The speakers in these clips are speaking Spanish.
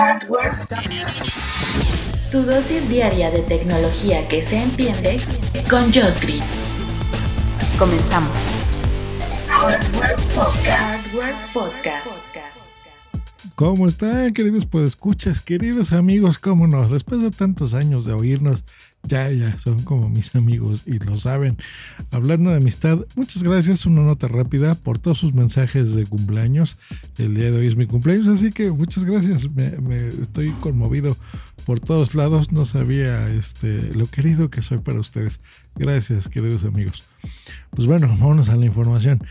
Hardware. Tu dosis diaria de tecnología que se entiende con Josh Green. Comenzamos. Hardware Podcast. Hardware Podcast. ¿Cómo están, queridos podescuchas, queridos amigos? ¿Cómo no? Después de tantos años de oírnos, ya, ya, son como mis amigos y lo saben. Hablando de amistad, muchas gracias, una nota rápida por todos sus mensajes de cumpleaños. El día de hoy es mi cumpleaños, así que muchas gracias. Me, me estoy conmovido por todos lados. No sabía este, lo querido que soy para ustedes. Gracias, queridos amigos. Pues bueno, vámonos a la información.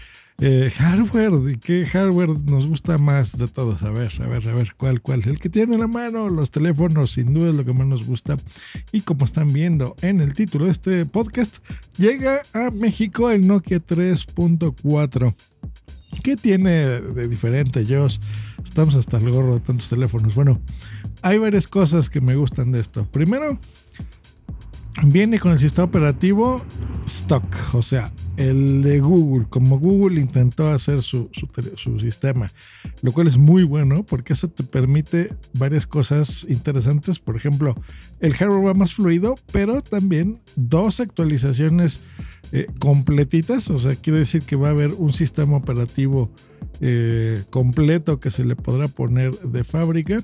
Eh, hardware, ¿qué hardware nos gusta más de todos? A ver, a ver, a ver, ¿cuál, cuál? El que tiene en la mano, los teléfonos, sin duda es lo que más nos gusta. Y como están viendo en el título de este podcast, llega a México el Nokia 3.4. ¿Qué tiene de diferente, Josh? Estamos hasta el gorro de tantos teléfonos. Bueno, hay varias cosas que me gustan de esto. Primero, viene con el sistema operativo stock, o sea, el de Google, como Google intentó hacer su, su, sistema, lo cual es muy bueno porque eso te permite varias cosas interesantes. Por ejemplo, el hardware va más fluido, pero también dos actualizaciones eh, completitas, o sea, quiere decir que va a haber un sistema operativo eh, completo que se le podrá poner de fábrica,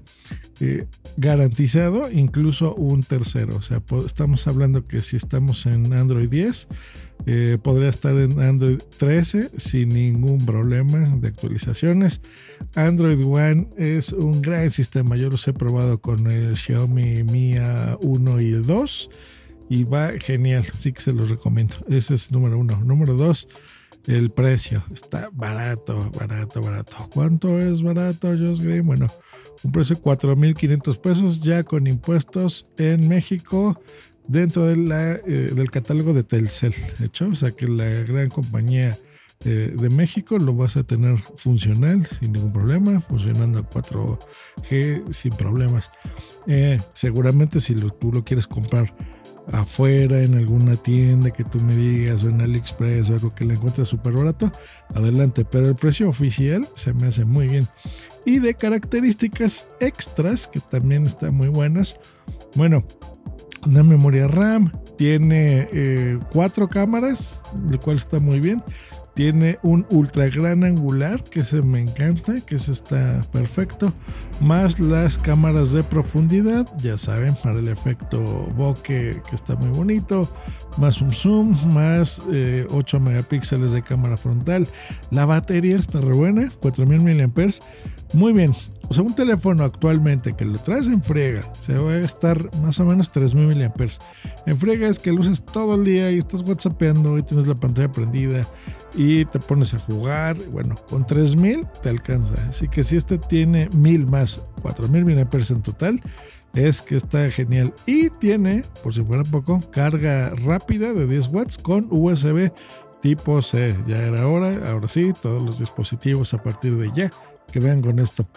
eh, garantizado, incluso un tercero. O sea, estamos hablando que si estamos en Android 10, eh, podría estar en Android 13 sin ningún problema de actualizaciones. Android One es un gran sistema. Yo los he probado con el Xiaomi Mi 1 y el 2 y va genial. Así que se los recomiendo. Ese es número uno. Número dos el precio. Está barato, barato, barato. ¿Cuánto es barato, Josh Green? Bueno, un precio de 4.500 pesos ya con impuestos en México dentro eh, del catálogo de Telcel. ¿Hecho? O sea que la gran compañía eh, de México lo vas a tener funcional sin ningún problema, funcionando a 4G sin problemas. Eh, seguramente si tú lo quieres comprar afuera en alguna tienda que tú me digas o en AliExpress o algo que le encuentres súper barato, adelante. Pero el precio oficial se me hace muy bien. Y de características extras que también están muy buenas. Bueno, una memoria RAM tiene eh, cuatro cámaras, lo cual está muy bien. Tiene un ultra gran angular, que se me encanta, que se está perfecto. Más las cámaras de profundidad, ya saben, para el efecto bokeh, que está muy bonito. Más un zoom, más 8 eh, megapíxeles de cámara frontal. La batería está re buena, 4000 mAh. Muy bien, o sea, un teléfono actualmente que lo traes en frega, se va a estar más o menos 3000 mAh. En frega es que lo usas todo el día y estás whatsappeando y tienes la pantalla prendida y te pones a jugar. Bueno, con 3000 te alcanza. Así que si este tiene 1000 más 4000 mAh en total, es que está genial. Y tiene, por si fuera poco, carga rápida de 10 watts con USB tipo C. Ya era hora, ahora sí, todos los dispositivos a partir de ya que vean con esto.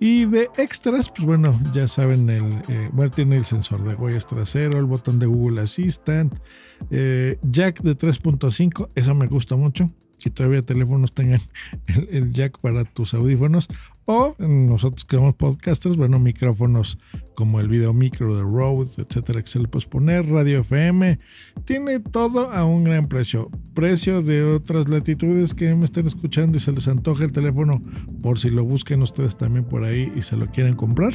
Y de extras, pues bueno, ya saben, el, eh, bueno, tiene el sensor de huellas trasero, el botón de Google Assistant, eh, jack de 3.5, eso me gusta mucho que todavía teléfonos tengan el, jack para tus audífonos o nosotros que somos podcasters, bueno, micrófonos como el video micro de Rode, etcétera, que se le puede poner, radio FM, tiene todo a un gran precio. Precio de otras latitudes que me estén escuchando y se les antoja el teléfono por si lo busquen ustedes también por ahí y se lo quieren comprar.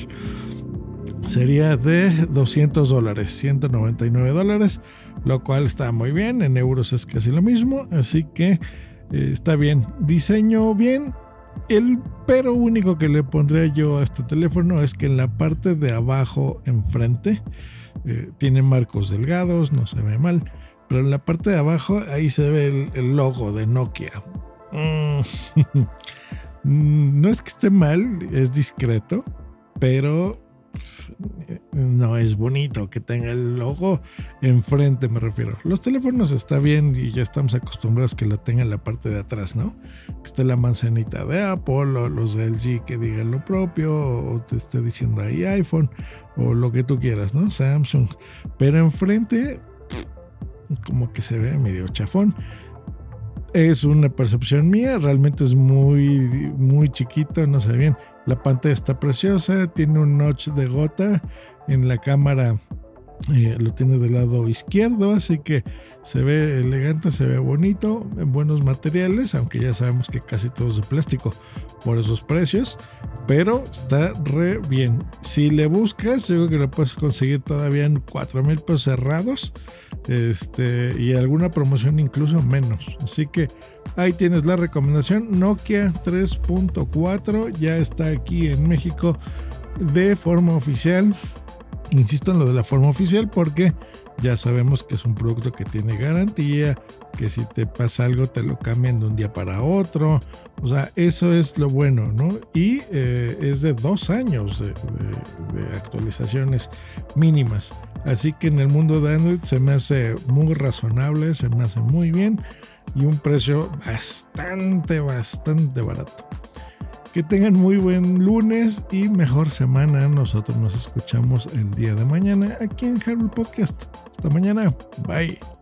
Sería de 200 dólares, 199 dólares, lo cual está muy bien, en euros es casi lo mismo, así que eh, está bien. Diseño bien. El pero único que le pondría yo a este teléfono es que en la parte de abajo, enfrente, eh, tiene marcos delgados, no se ve mal. Pero en la parte de abajo, ahí se ve el, logo de Nokia. Mm. no es que esté mal, es discreto, pero no es bonito que tenga el logo enfrente, me refiero. Los teléfonos está bien y ya estamos acostumbrados que lo tenga en la parte de atrás, ¿no? Que esté la manzanita de Apple o los de LG que digan lo propio o te esté diciendo ahí iPhone o lo que tú quieras, ¿no? Samsung. Pero enfrente como que se ve medio chafón. Es una percepción mía, realmente es muy, muy chiquito, no sé bien. La pantalla está preciosa, tiene un notch de gota en la cámara eh, lo tiene del lado izquierdo, así que se ve elegante, se ve bonito, en buenos materiales, aunque ya sabemos que casi todo es de plástico por esos precios, pero está re bien. Si le buscas, yo creo que lo puedes conseguir todavía en 4 mil pesos cerrados este, y alguna promoción incluso menos. Así que ahí tienes la recomendación. Nokia 3.4 ya está aquí en México de forma oficial Insisto en lo de la forma oficial porque ya sabemos que es un producto que tiene garantía, que si te pasa algo te lo cambian de un día para otro. O sea, eso es lo bueno, ¿no? Y eh, es de dos años de, actualizaciones mínimas. Así que en el mundo de Android se me hace muy razonable, se me hace muy bien y un precio bastante, bastante barato. Que tengan muy buen lunes y mejor semana. Nosotros nos escuchamos el día de mañana aquí en Harold Podcast. Hasta mañana. Bye.